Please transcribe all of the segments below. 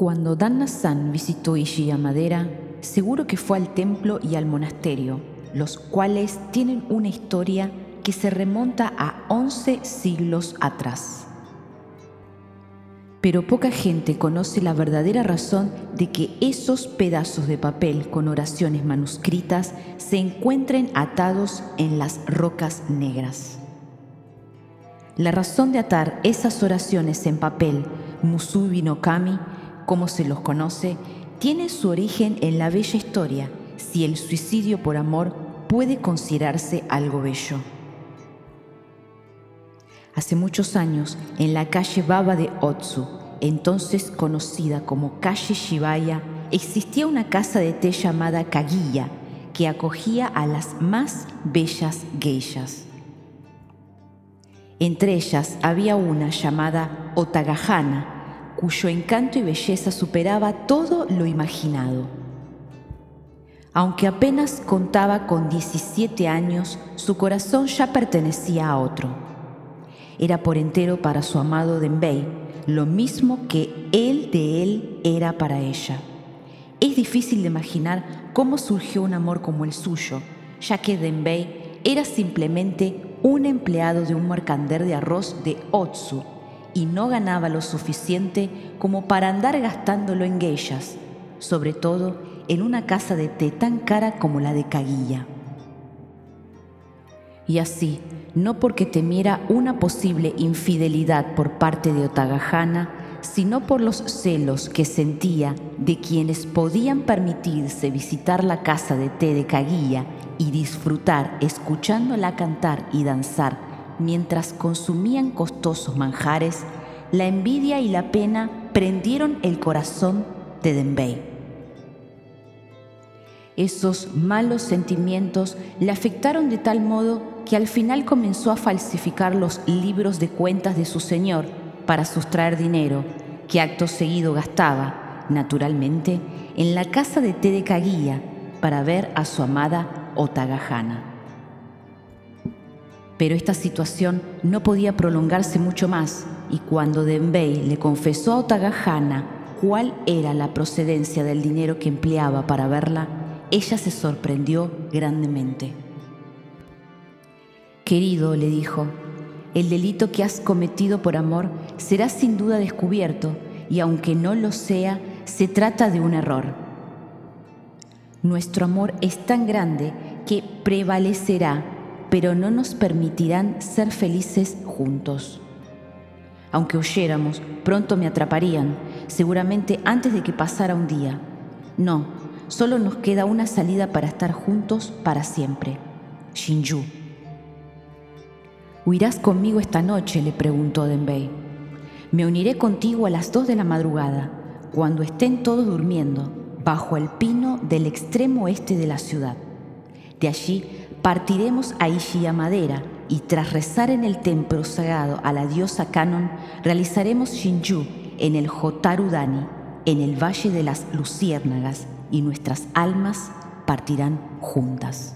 Cuando Danna-san visitó Madera, seguro que fue al templo y al monasterio, los cuales tienen una historia que se remonta a 11 siglos atrás. Pero poca gente conoce la verdadera razón de que esos pedazos de papel con oraciones manuscritas se encuentren atados en las rocas negras. La razón de atar esas oraciones en papel, Musubi no Kami, como se los conoce, tiene su origen en la bella historia, si el suicidio por amor puede considerarse algo bello. Hace muchos años, en la calle Baba de Otsu, entonces conocida como calle Shibaya, existía una casa de té llamada Kaguya, que acogía a las más bellas geishas. Entre ellas había una llamada Otagahana, cuyo encanto y belleza superaba todo lo imaginado. Aunque apenas contaba con 17 años, su corazón ya pertenecía a otro. Era por entero para su amado Denbei, lo mismo que él de él era para ella. Es difícil de imaginar cómo surgió un amor como el suyo, ya que Denbei era simplemente un empleado de un mercader de arroz de Otsu, y no ganaba lo suficiente como para andar gastándolo en geishas, sobre todo en una casa de té tan cara como la de Kaguya. Y así, no porque temiera una posible infidelidad por parte de Otagahana, sino por los celos que sentía de quienes podían permitirse visitar la casa de té de Kaguya y disfrutar escuchándola cantar y danzar mientras consumían costosos manjares, la envidia y la pena prendieron el corazón de Denbei. Esos malos sentimientos le afectaron de tal modo que al final comenzó a falsificar los libros de cuentas de su señor para sustraer dinero, que acto seguido gastaba, naturalmente, en la casa de té de para ver a su amada Otagahana. Pero esta situación no podía prolongarse mucho más y cuando Denbei le confesó a Otagahana cuál era la procedencia del dinero que empleaba para verla, ella se sorprendió grandemente. Querido, le dijo, el delito que has cometido por amor será sin duda descubierto y aunque no lo sea, se trata de un error. Nuestro amor es tan grande que prevalecerá pero no nos permitirán ser felices juntos. Aunque huyéramos, pronto me atraparían, seguramente antes de que pasara un día. No, solo nos queda una salida para estar juntos para siempre. Shinju. ¿Huirás conmigo esta noche? le preguntó Denbei. Me uniré contigo a las dos de la madrugada, cuando estén todos durmiendo, bajo el pino del extremo oeste de la ciudad. De allí partiremos a Madera y tras rezar en el templo sagrado a la diosa Canon, realizaremos Shinju en el Hotarudani, en el Valle de las Luciérnagas, y nuestras almas partirán juntas.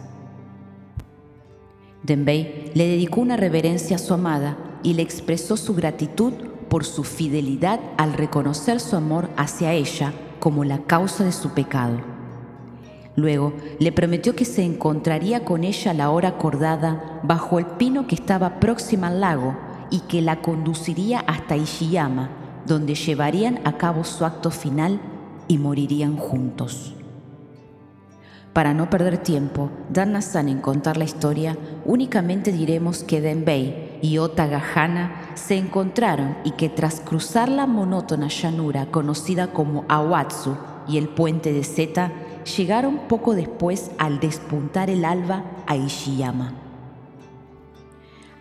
Denbei le dedicó una reverencia a su amada y le expresó su gratitud por su fidelidad al reconocer su amor hacia ella como la causa de su pecado. Luego le prometió que se encontraría con ella a la hora acordada bajo el pino que estaba próximo al lago y que la conduciría hasta Ishiyama, donde llevarían a cabo su acto final y morirían juntos. Para no perder tiempo, Danna-san en contar la historia, únicamente diremos que Denbei y Otagahana se encontraron y que tras cruzar la monótona llanura conocida como Awatsu y el puente de Zeta, llegaron poco después al despuntar el alba a Ishiyama.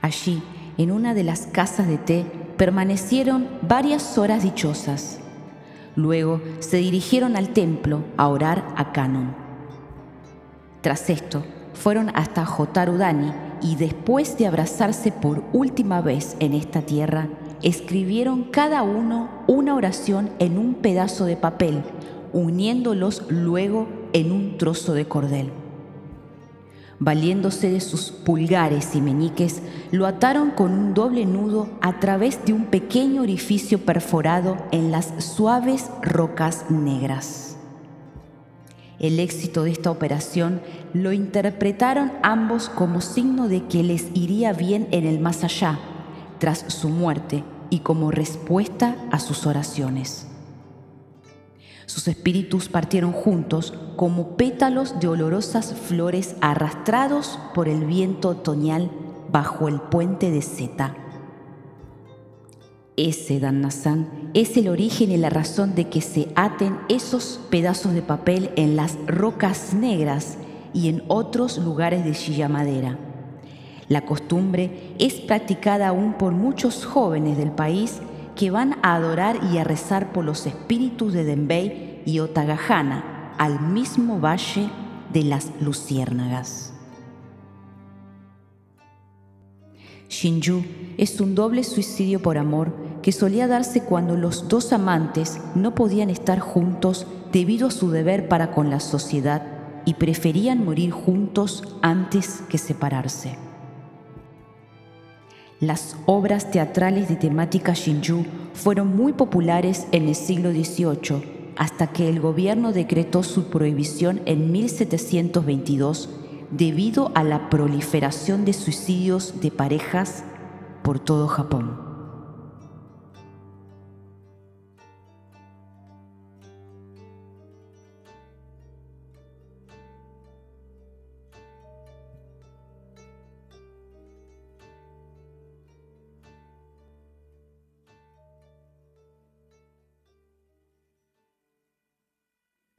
Allí, en una de las casas de té, permanecieron varias horas dichosas. Luego se dirigieron al templo a orar a Kanon. Tras esto, fueron hasta Jotarudani y después de abrazarse por última vez en esta tierra, escribieron cada uno una oración en un pedazo de papel uniéndolos luego en un trozo de cordel. Valiéndose de sus pulgares y meñiques, lo ataron con un doble nudo a través de un pequeño orificio perforado en las suaves rocas negras. El éxito de esta operación lo interpretaron ambos como signo de que les iría bien en el más allá, tras su muerte y como respuesta a sus oraciones. Sus espíritus partieron juntos como pétalos de olorosas flores arrastrados por el viento otoñal bajo el puente de Zeta. Ese Dan Nassan es el origen y la razón de que se aten esos pedazos de papel en las rocas negras y en otros lugares de Chilla Madera. La costumbre es practicada aún por muchos jóvenes del país que van a adorar y a rezar por los espíritus de Denbei y Otagajana al mismo valle de las luciérnagas. Shinju es un doble suicidio por amor que solía darse cuando los dos amantes no podían estar juntos debido a su deber para con la sociedad y preferían morir juntos antes que separarse. Las obras teatrales de temática Shinju fueron muy populares en el siglo XVIII hasta que el gobierno decretó su prohibición en 1722 debido a la proliferación de suicidios de parejas por todo Japón.